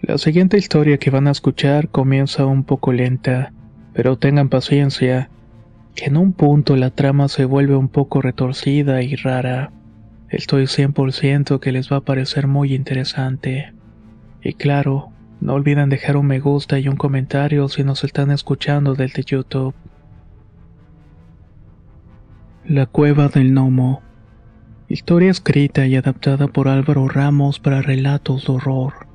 La siguiente historia que van a escuchar comienza un poco lenta, pero tengan paciencia, que en un punto la trama se vuelve un poco retorcida y rara. Estoy 100% que les va a parecer muy interesante. Y claro, no olviden dejar un me gusta y un comentario si nos están escuchando desde YouTube. La cueva del gnomo. Historia escrita y adaptada por Álvaro Ramos para relatos de horror.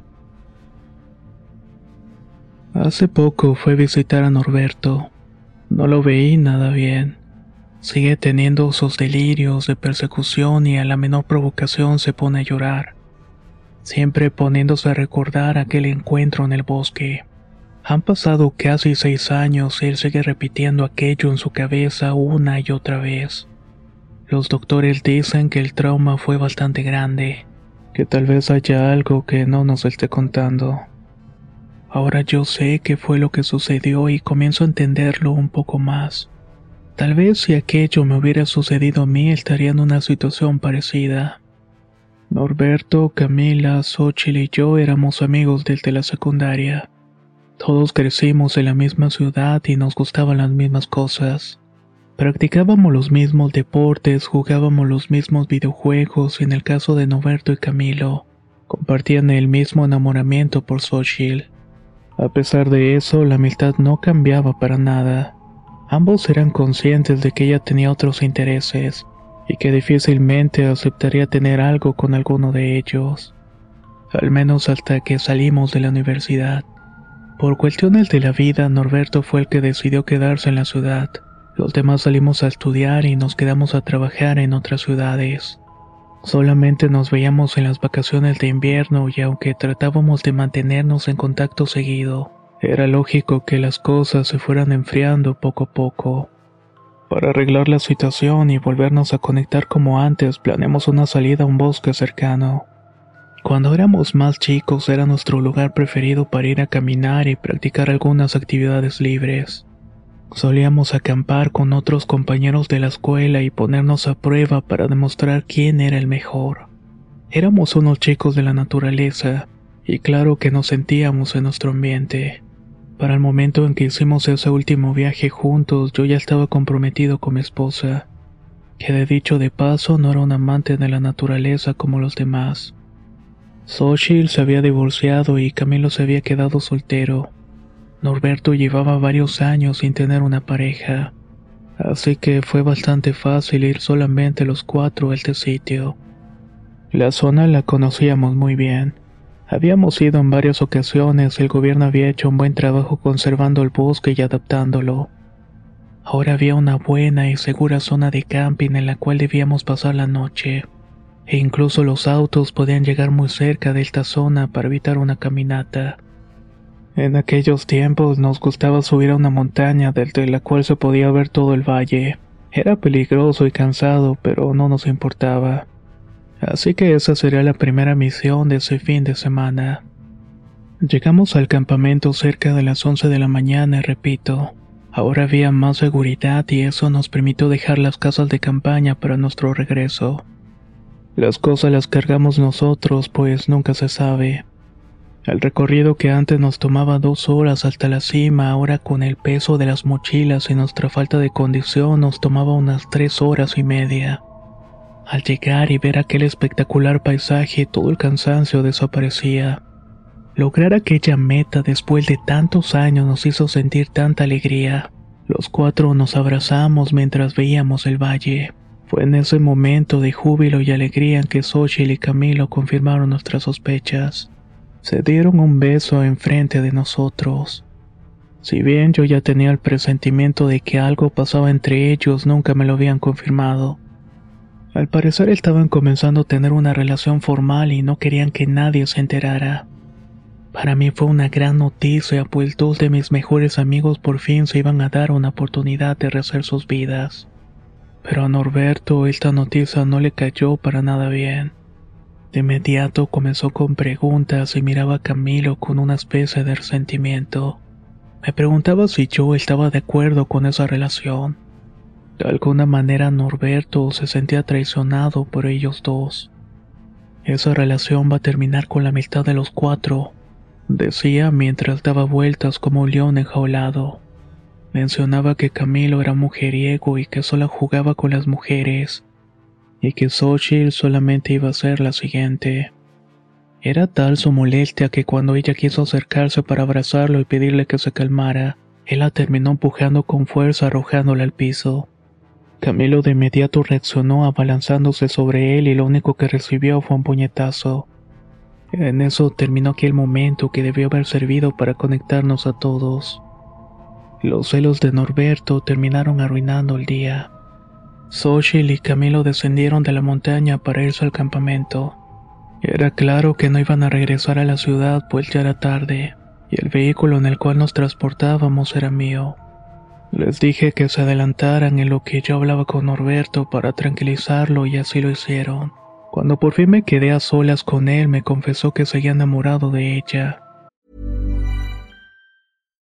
Hace poco fue a visitar a Norberto. No lo veí nada bien. Sigue teniendo sus delirios de persecución y a la menor provocación se pone a llorar, siempre poniéndose a recordar aquel encuentro en el bosque. Han pasado casi seis años y él sigue repitiendo aquello en su cabeza una y otra vez. Los doctores dicen que el trauma fue bastante grande, que tal vez haya algo que no nos esté contando. Ahora yo sé qué fue lo que sucedió y comienzo a entenderlo un poco más. Tal vez si aquello me hubiera sucedido a mí estaría en una situación parecida. Norberto, Camila, Xochitl y yo éramos amigos desde la secundaria. Todos crecimos en la misma ciudad y nos gustaban las mismas cosas. Practicábamos los mismos deportes, jugábamos los mismos videojuegos y en el caso de Norberto y Camilo, compartían el mismo enamoramiento por Xochitl. A pesar de eso, la amistad no cambiaba para nada. Ambos eran conscientes de que ella tenía otros intereses y que difícilmente aceptaría tener algo con alguno de ellos, al menos hasta que salimos de la universidad. Por cuestiones de la vida, Norberto fue el que decidió quedarse en la ciudad. Los demás salimos a estudiar y nos quedamos a trabajar en otras ciudades. Solamente nos veíamos en las vacaciones de invierno y aunque tratábamos de mantenernos en contacto seguido, era lógico que las cosas se fueran enfriando poco a poco. Para arreglar la situación y volvernos a conectar como antes, planeamos una salida a un bosque cercano. Cuando éramos más chicos era nuestro lugar preferido para ir a caminar y practicar algunas actividades libres. Solíamos acampar con otros compañeros de la escuela y ponernos a prueba para demostrar quién era el mejor. Éramos unos chicos de la naturaleza, y claro que nos sentíamos en nuestro ambiente. Para el momento en que hicimos ese último viaje juntos, yo ya estaba comprometido con mi esposa, que de dicho de paso no era un amante de la naturaleza como los demás. Xochitl se había divorciado y Camilo se había quedado soltero. Norberto llevaba varios años sin tener una pareja, así que fue bastante fácil ir solamente los cuatro a este sitio. La zona la conocíamos muy bien. Habíamos ido en varias ocasiones y el gobierno había hecho un buen trabajo conservando el bosque y adaptándolo. Ahora había una buena y segura zona de camping en la cual debíamos pasar la noche, e incluso los autos podían llegar muy cerca de esta zona para evitar una caminata. En aquellos tiempos nos gustaba subir a una montaña desde la cual se podía ver todo el valle. Era peligroso y cansado, pero no nos importaba. Así que esa sería la primera misión de ese fin de semana. Llegamos al campamento cerca de las 11 de la mañana repito, ahora había más seguridad y eso nos permitió dejar las casas de campaña para nuestro regreso. Las cosas las cargamos nosotros, pues nunca se sabe. El recorrido que antes nos tomaba dos horas hasta la cima, ahora con el peso de las mochilas y nuestra falta de condición nos tomaba unas tres horas y media. Al llegar y ver aquel espectacular paisaje, todo el cansancio desaparecía. Lograr aquella meta después de tantos años nos hizo sentir tanta alegría. Los cuatro nos abrazamos mientras veíamos el valle. Fue en ese momento de júbilo y alegría en que Xochitl y Camilo confirmaron nuestras sospechas se dieron un beso enfrente de nosotros. Si bien yo ya tenía el presentimiento de que algo pasaba entre ellos, nunca me lo habían confirmado. Al parecer estaban comenzando a tener una relación formal y no querían que nadie se enterara. Para mí fue una gran noticia, pues dos de mis mejores amigos por fin se iban a dar una oportunidad de rehacer sus vidas. Pero a Norberto esta noticia no le cayó para nada bien. De inmediato comenzó con preguntas y miraba a Camilo con una especie de resentimiento. Me preguntaba si yo estaba de acuerdo con esa relación. De alguna manera Norberto se sentía traicionado por ellos dos. Esa relación va a terminar con la amistad de los cuatro, decía mientras daba vueltas como un león enjaulado. Mencionaba que Camilo era mujeriego y que solo jugaba con las mujeres, y que Xochitl solamente iba a ser la siguiente. Era tal su molestia que cuando ella quiso acercarse para abrazarlo y pedirle que se calmara, él la terminó empujando con fuerza arrojándola al piso. Camilo de inmediato reaccionó abalanzándose sobre él y lo único que recibió fue un puñetazo. En eso terminó aquel momento que debió haber servido para conectarnos a todos. Los celos de Norberto terminaron arruinando el día. Xochitl y Camilo descendieron de la montaña para irse al campamento. Era claro que no iban a regresar a la ciudad pues ya era tarde, y el vehículo en el cual nos transportábamos era mío. Les dije que se adelantaran en lo que yo hablaba con Norberto para tranquilizarlo y así lo hicieron. Cuando por fin me quedé a solas con él, me confesó que seguía enamorado de ella.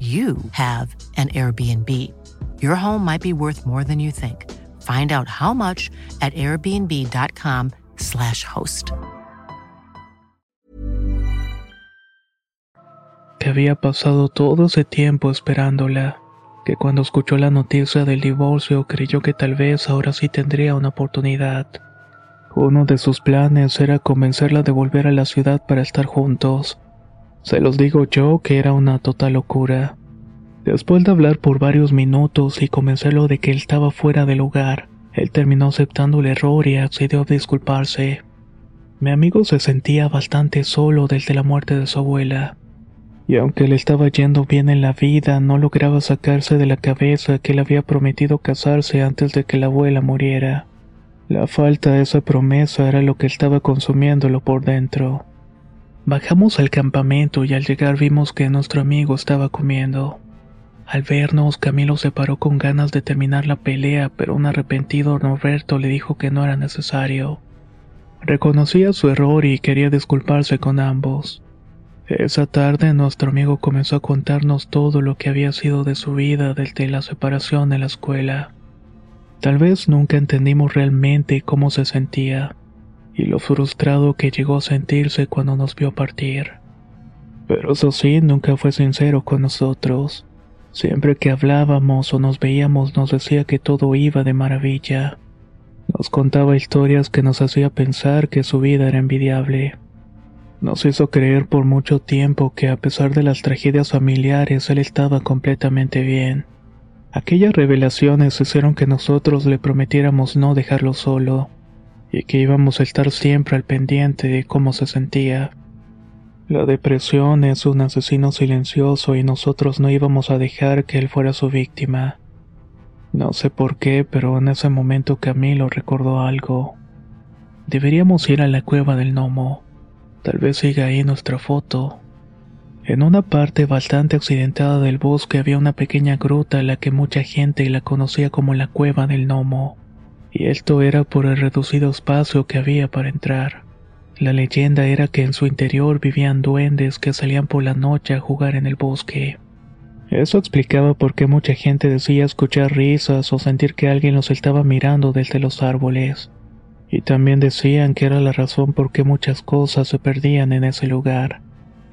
you have an Airbnb. Your home might be worth more than you think. Find out how much at airbnb.com/slash host. Que había pasado todo ese tiempo esperándola. Que cuando escuchó la noticia del divorcio creyó que tal vez ahora sí tendría una oportunidad. Uno de sus planes era convencerla de volver a la ciudad para estar juntos. Se los digo yo que era una total locura. Después de hablar por varios minutos y convencerlo de que él estaba fuera del lugar, él terminó aceptando el error y accedió a disculparse. Mi amigo se sentía bastante solo desde la muerte de su abuela. Y aunque le estaba yendo bien en la vida, no lograba sacarse de la cabeza que le había prometido casarse antes de que la abuela muriera. La falta de esa promesa era lo que estaba consumiéndolo por dentro. Bajamos al campamento y al llegar vimos que nuestro amigo estaba comiendo. Al vernos, Camilo se paró con ganas de terminar la pelea, pero un arrepentido Norberto le dijo que no era necesario. Reconocía su error y quería disculparse con ambos. Esa tarde nuestro amigo comenzó a contarnos todo lo que había sido de su vida desde la separación en la escuela. Tal vez nunca entendimos realmente cómo se sentía y lo frustrado que llegó a sentirse cuando nos vio partir. Pero eso sí, nunca fue sincero con nosotros. Siempre que hablábamos o nos veíamos nos decía que todo iba de maravilla. Nos contaba historias que nos hacía pensar que su vida era envidiable. Nos hizo creer por mucho tiempo que a pesar de las tragedias familiares él estaba completamente bien. Aquellas revelaciones hicieron que nosotros le prometiéramos no dejarlo solo y que íbamos a estar siempre al pendiente de cómo se sentía. La depresión es un asesino silencioso y nosotros no íbamos a dejar que él fuera su víctima. No sé por qué, pero en ese momento Camilo recordó algo. Deberíamos ir a la cueva del gnomo. Tal vez siga ahí nuestra foto. En una parte bastante accidentada del bosque había una pequeña gruta a la que mucha gente la conocía como la cueva del gnomo Y esto era por el reducido espacio que había para entrar. La leyenda era que en su interior vivían duendes que salían por la noche a jugar en el bosque. Eso explicaba por qué mucha gente decía escuchar risas o sentir que alguien los estaba mirando desde los árboles. Y también decían que era la razón por qué muchas cosas se perdían en ese lugar.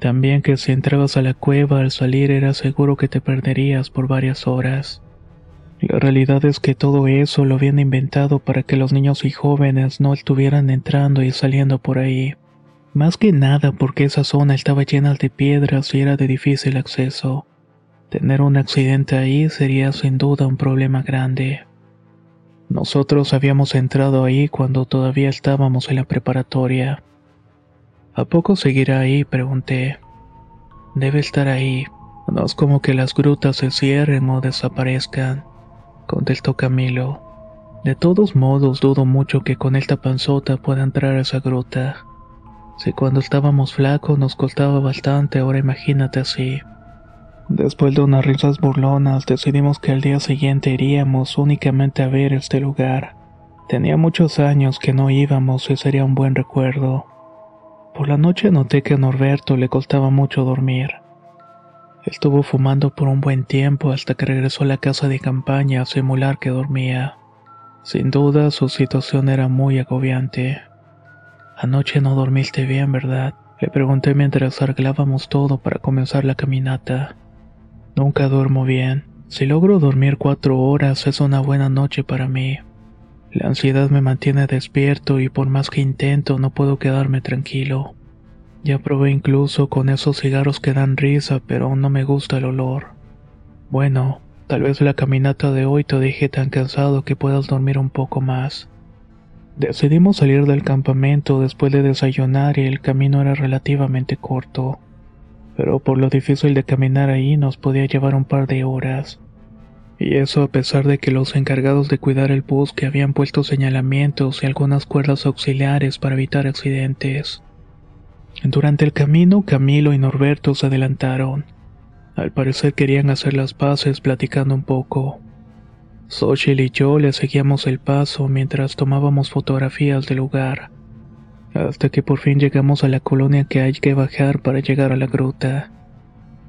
También que si entrabas a la cueva al salir era seguro que te perderías por varias horas. La realidad es que todo eso lo habían inventado para que los niños y jóvenes no estuvieran entrando y saliendo por ahí. Más que nada porque esa zona estaba llena de piedras y era de difícil acceso. Tener un accidente ahí sería sin duda un problema grande. Nosotros habíamos entrado ahí cuando todavía estábamos en la preparatoria. ¿A poco seguirá ahí? pregunté. Debe estar ahí. No es como que las grutas se cierren o desaparezcan contestó Camilo. De todos modos, dudo mucho que con esta panzota pueda entrar a esa gruta. Si cuando estábamos flacos nos costaba bastante, ahora imagínate así. Después de unas risas burlonas, decidimos que al día siguiente iríamos únicamente a ver este lugar. Tenía muchos años que no íbamos y sería un buen recuerdo. Por la noche noté que a Norberto le costaba mucho dormir. Estuvo fumando por un buen tiempo hasta que regresó a la casa de campaña a simular que dormía. Sin duda su situación era muy agobiante. Anoche no dormiste bien, ¿verdad? Le pregunté mientras arreglábamos todo para comenzar la caminata. Nunca duermo bien. Si logro dormir cuatro horas es una buena noche para mí. La ansiedad me mantiene despierto y por más que intento no puedo quedarme tranquilo. Ya probé incluso con esos cigarros que dan risa, pero no me gusta el olor. Bueno, tal vez la caminata de hoy te deje tan cansado que puedas dormir un poco más. Decidimos salir del campamento después de desayunar y el camino era relativamente corto, pero por lo difícil de caminar ahí nos podía llevar un par de horas. Y eso a pesar de que los encargados de cuidar el bosque habían puesto señalamientos y algunas cuerdas auxiliares para evitar accidentes. Durante el camino, Camilo y Norberto se adelantaron. Al parecer querían hacer las paces platicando un poco. Xochitl y yo le seguíamos el paso mientras tomábamos fotografías del lugar, hasta que por fin llegamos a la colonia que hay que bajar para llegar a la gruta.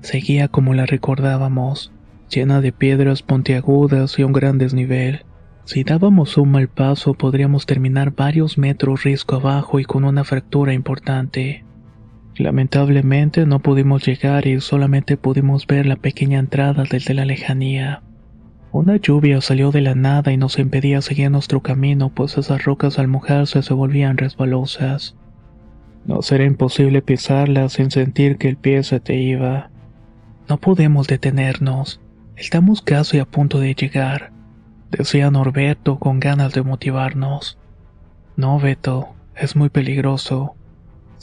Seguía como la recordábamos, llena de piedras puntiagudas y un gran desnivel. Si dábamos un mal paso podríamos terminar varios metros risco abajo y con una fractura importante. Lamentablemente no pudimos llegar y solamente pudimos ver la pequeña entrada desde la lejanía. Una lluvia salió de la nada y nos impedía seguir nuestro camino, pues esas rocas al mojarse se volvían resbalosas. Nos era imposible pisarlas sin sentir que el pie se te iba. No podemos detenernos. Estamos casi a punto de llegar, decía Norberto con ganas de motivarnos. No, Beto, es muy peligroso.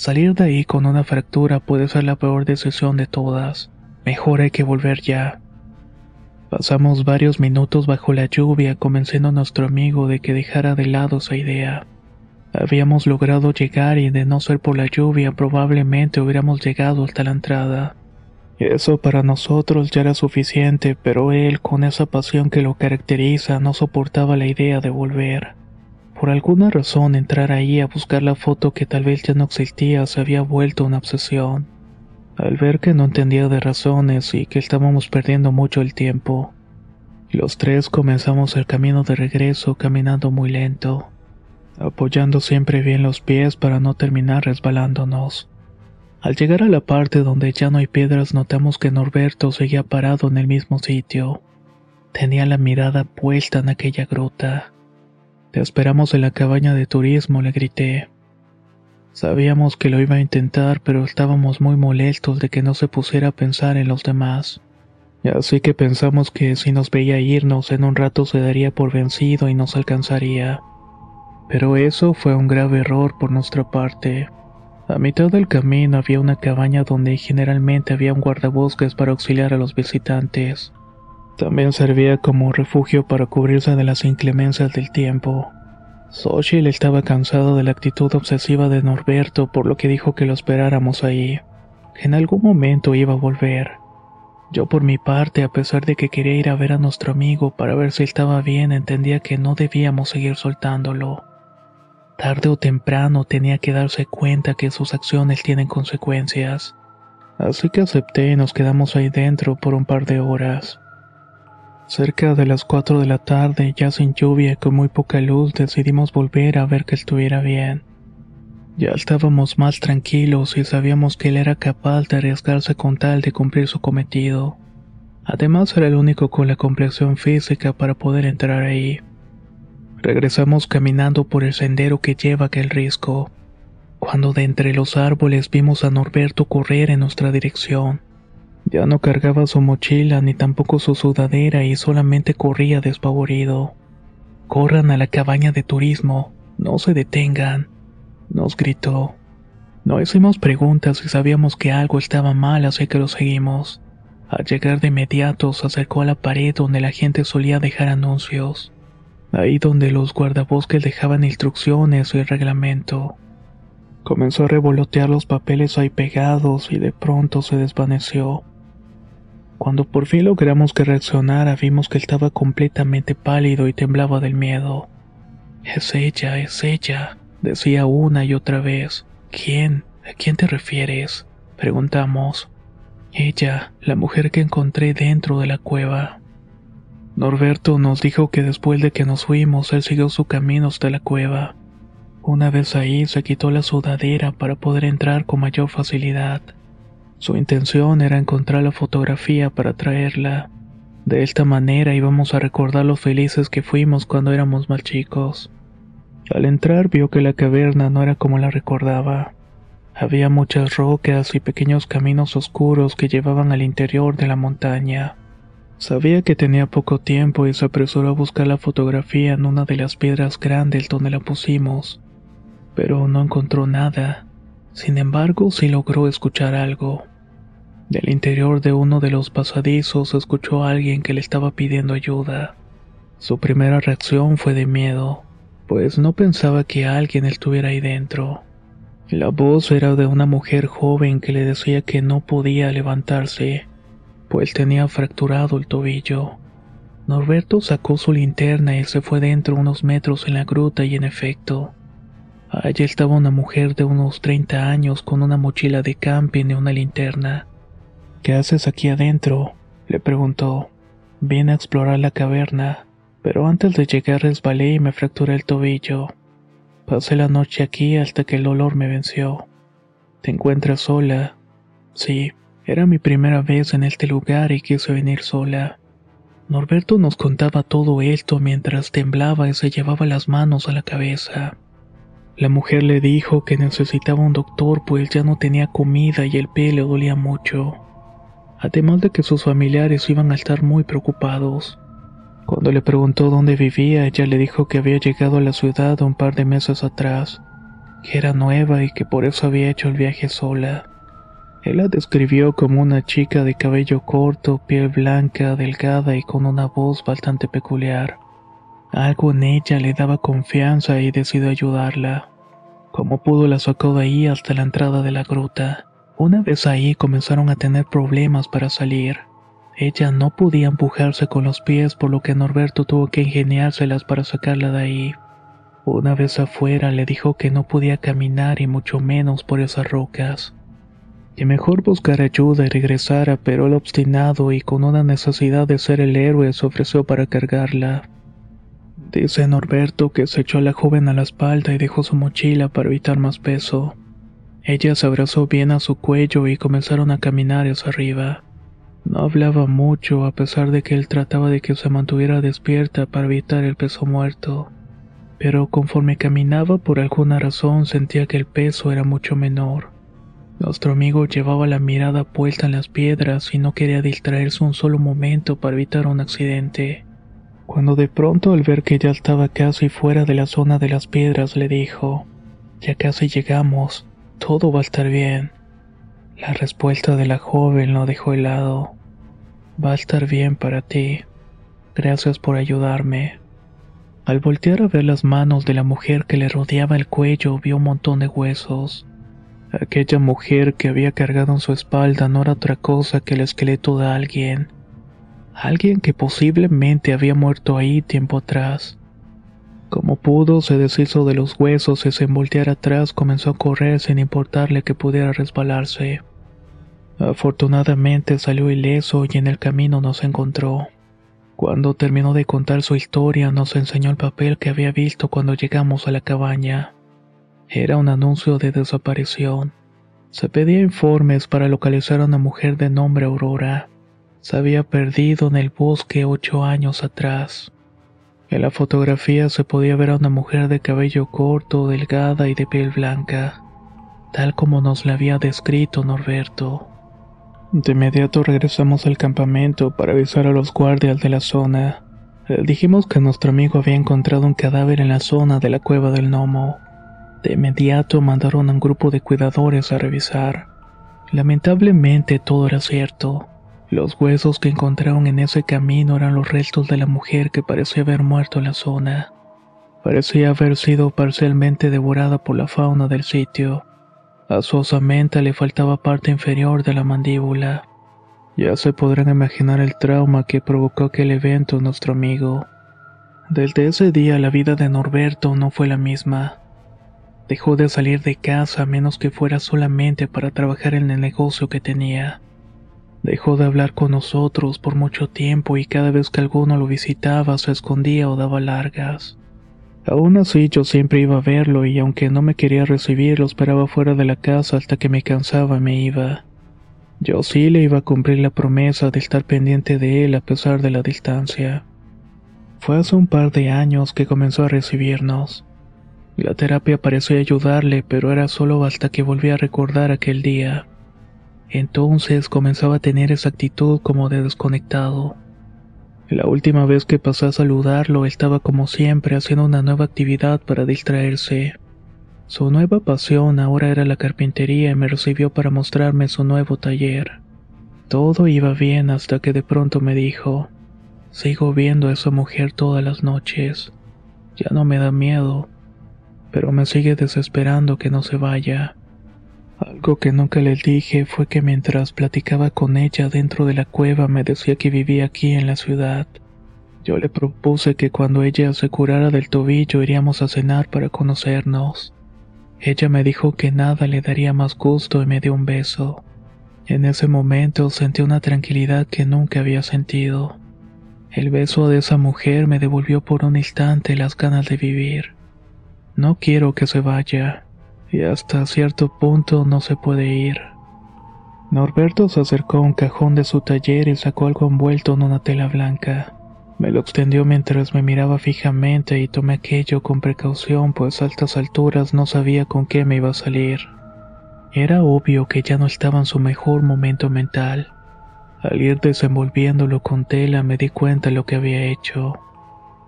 Salir de ahí con una fractura puede ser la peor decisión de todas. Mejor hay que volver ya. Pasamos varios minutos bajo la lluvia convenciendo a nuestro amigo de que dejara de lado esa idea. Habíamos logrado llegar y de no ser por la lluvia probablemente hubiéramos llegado hasta la entrada. Eso para nosotros ya era suficiente, pero él, con esa pasión que lo caracteriza, no soportaba la idea de volver. Por alguna razón entrar ahí a buscar la foto que tal vez ya no existía se había vuelto una obsesión. Al ver que no entendía de razones y que estábamos perdiendo mucho el tiempo, los tres comenzamos el camino de regreso caminando muy lento, apoyando siempre bien los pies para no terminar resbalándonos. Al llegar a la parte donde ya no hay piedras notamos que Norberto seguía parado en el mismo sitio. Tenía la mirada puesta en aquella gruta. Te esperamos en la cabaña de turismo, le grité. Sabíamos que lo iba a intentar, pero estábamos muy molestos de que no se pusiera a pensar en los demás. Así que pensamos que si nos veía irnos en un rato se daría por vencido y nos alcanzaría. Pero eso fue un grave error por nuestra parte. A mitad del camino había una cabaña donde generalmente había un guardabosques para auxiliar a los visitantes. También servía como refugio para cubrirse de las inclemencias del tiempo. Xochitl estaba cansado de la actitud obsesiva de Norberto, por lo que dijo que lo esperáramos ahí. En algún momento iba a volver. Yo por mi parte, a pesar de que quería ir a ver a nuestro amigo para ver si estaba bien, entendía que no debíamos seguir soltándolo. Tarde o temprano tenía que darse cuenta que sus acciones tienen consecuencias. Así que acepté y nos quedamos ahí dentro por un par de horas. Cerca de las 4 de la tarde, ya sin lluvia y con muy poca luz, decidimos volver a ver que estuviera bien. Ya estábamos más tranquilos y sabíamos que él era capaz de arriesgarse con tal de cumplir su cometido. Además era el único con la complexión física para poder entrar ahí. Regresamos caminando por el sendero que lleva aquel risco, cuando de entre los árboles vimos a Norberto correr en nuestra dirección. Ya no cargaba su mochila ni tampoco su sudadera y solamente corría despavorido. Corran a la cabaña de turismo, no se detengan nos gritó. No hicimos preguntas y sabíamos que algo estaba mal, así que lo seguimos. Al llegar de inmediato se acercó a la pared donde la gente solía dejar anuncios. Ahí donde los guardabosques dejaban instrucciones y reglamento. Comenzó a revolotear los papeles ahí pegados y de pronto se desvaneció. Cuando por fin logramos que reaccionara vimos que estaba completamente pálido y temblaba del miedo. Es ella, es ella, Decía una y otra vez. ¿Quién? ¿A quién te refieres? Preguntamos. Ella, la mujer que encontré dentro de la cueva. Norberto nos dijo que después de que nos fuimos, él siguió su camino hasta la cueva. Una vez ahí se quitó la sudadera para poder entrar con mayor facilidad. Su intención era encontrar la fotografía para traerla. De esta manera íbamos a recordar lo felices que fuimos cuando éramos más chicos. Al entrar vio que la caverna no era como la recordaba. Había muchas rocas y pequeños caminos oscuros que llevaban al interior de la montaña. Sabía que tenía poco tiempo y se apresuró a buscar la fotografía en una de las piedras grandes donde la pusimos, pero no encontró nada. Sin embargo, sí logró escuchar algo. Del interior de uno de los pasadizos escuchó a alguien que le estaba pidiendo ayuda. Su primera reacción fue de miedo pues no pensaba que alguien estuviera ahí dentro. La voz era de una mujer joven que le decía que no podía levantarse, pues tenía fracturado el tobillo. Norberto sacó su linterna y se fue dentro unos metros en la gruta y en efecto, allí estaba una mujer de unos 30 años con una mochila de camping y una linterna. ¿Qué haces aquí adentro? le preguntó. Vine a explorar la caverna pero antes de llegar resbalé y me fracturé el tobillo. Pasé la noche aquí hasta que el dolor me venció. ¿Te encuentras sola? Sí, era mi primera vez en este lugar y quise venir sola. Norberto nos contaba todo esto mientras temblaba y se llevaba las manos a la cabeza. La mujer le dijo que necesitaba un doctor pues ya no tenía comida y el pie le dolía mucho. Además de que sus familiares iban a estar muy preocupados. Cuando le preguntó dónde vivía, ella le dijo que había llegado a la ciudad un par de meses atrás, que era nueva y que por eso había hecho el viaje sola. Él la describió como una chica de cabello corto, piel blanca, delgada y con una voz bastante peculiar. Algo en ella le daba confianza y decidió ayudarla. Como pudo la sacó de ahí hasta la entrada de la gruta. Una vez ahí comenzaron a tener problemas para salir. Ella no podía empujarse con los pies por lo que Norberto tuvo que ingeniárselas para sacarla de ahí. Una vez afuera le dijo que no podía caminar y mucho menos por esas rocas. Que mejor buscar ayuda y regresara, pero el obstinado y con una necesidad de ser el héroe se ofreció para cargarla. Dice Norberto que se echó a la joven a la espalda y dejó su mochila para evitar más peso. Ella se abrazó bien a su cuello y comenzaron a caminar hacia arriba. No hablaba mucho a pesar de que él trataba de que se mantuviera despierta para evitar el peso muerto. Pero conforme caminaba por alguna razón sentía que el peso era mucho menor. Nuestro amigo llevaba la mirada puesta en las piedras y no quería distraerse un solo momento para evitar un accidente. Cuando de pronto al ver que ya estaba casi fuera de la zona de las piedras le dijo, ya casi llegamos, todo va a estar bien. La respuesta de la joven lo dejó helado. Va a estar bien para ti. Gracias por ayudarme. Al voltear a ver las manos de la mujer que le rodeaba el cuello, vio un montón de huesos. Aquella mujer que había cargado en su espalda no era otra cosa que el esqueleto de alguien. Alguien que posiblemente había muerto ahí tiempo atrás. Como pudo, se deshizo de los huesos y sin voltear atrás comenzó a correr sin importarle que pudiera resbalarse. Afortunadamente salió ileso y en el camino nos encontró. Cuando terminó de contar su historia, nos enseñó el papel que había visto cuando llegamos a la cabaña. Era un anuncio de desaparición. Se pedía informes para localizar a una mujer de nombre Aurora. Se había perdido en el bosque ocho años atrás. En la fotografía se podía ver a una mujer de cabello corto, delgada y de piel blanca, tal como nos la había descrito Norberto. De inmediato regresamos al campamento para avisar a los guardias de la zona. Eh, dijimos que nuestro amigo había encontrado un cadáver en la zona de la cueva del gnomo. De inmediato mandaron a un grupo de cuidadores a revisar. Lamentablemente todo era cierto. Los huesos que encontraron en ese camino eran los restos de la mujer que parecía haber muerto en la zona. Parecía haber sido parcialmente devorada por la fauna del sitio. A su osamenta le faltaba parte inferior de la mandíbula. Ya se podrán imaginar el trauma que provocó aquel evento en nuestro amigo. Desde ese día la vida de Norberto no fue la misma. Dejó de salir de casa a menos que fuera solamente para trabajar en el negocio que tenía. Dejó de hablar con nosotros por mucho tiempo y cada vez que alguno lo visitaba se escondía o daba largas. Aún así yo siempre iba a verlo y aunque no me quería recibir lo esperaba fuera de la casa hasta que me cansaba y me iba. Yo sí le iba a cumplir la promesa de estar pendiente de él a pesar de la distancia. Fue hace un par de años que comenzó a recibirnos. La terapia parecía ayudarle, pero era solo hasta que volví a recordar aquel día. Entonces comenzaba a tener esa actitud como de desconectado. La última vez que pasé a saludarlo estaba como siempre haciendo una nueva actividad para distraerse. Su nueva pasión ahora era la carpintería y me recibió para mostrarme su nuevo taller. Todo iba bien hasta que de pronto me dijo, sigo viendo a esa mujer todas las noches. Ya no me da miedo, pero me sigue desesperando que no se vaya. Algo que nunca le dije fue que mientras platicaba con ella dentro de la cueva me decía que vivía aquí en la ciudad. Yo le propuse que cuando ella se curara del tobillo iríamos a cenar para conocernos. Ella me dijo que nada le daría más gusto y me dio un beso. En ese momento sentí una tranquilidad que nunca había sentido. El beso de esa mujer me devolvió por un instante las ganas de vivir. No quiero que se vaya, y hasta cierto punto no se puede ir. Norberto se acercó a un cajón de su taller y sacó algo envuelto en una tela blanca. Me lo extendió mientras me miraba fijamente y tomé aquello con precaución, pues a altas alturas no sabía con qué me iba a salir. Era obvio que ya no estaba en su mejor momento mental. Al ir desenvolviéndolo con tela me di cuenta de lo que había hecho.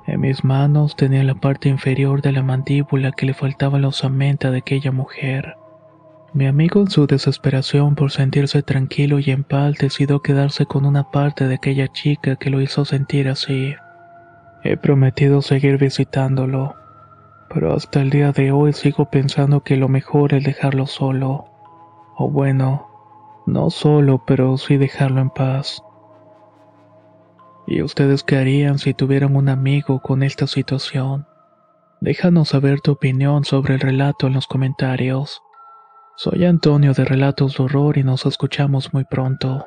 En mis manos tenía la parte inferior de la mandíbula que le faltaba la osamenta de aquella mujer. Mi amigo en su desesperación por sentirse tranquilo y en paz decidió quedarse con una parte de aquella chica que lo hizo sentir así. He prometido seguir visitándolo, pero hasta el día de hoy sigo pensando que lo mejor es dejarlo solo. O bueno, no solo, pero sí dejarlo en paz. ¿Y ustedes qué harían si tuvieran un amigo con esta situación? Déjanos saber tu opinión sobre el relato en los comentarios. Soy Antonio de Relatos de Horror y nos escuchamos muy pronto.